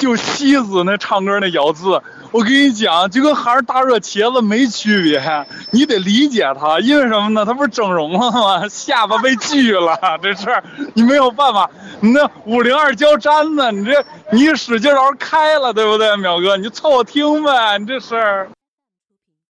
就西子那唱歌那咬字，我跟你讲，就跟孩儿大热茄子没区别。你得理解他，因为什么呢？他不是整容了吗？下巴被锯了，这事儿你没有办法。你那五零二胶粘的，你这你使劲儿开了，对不对，淼哥？你凑合听呗，你这事儿。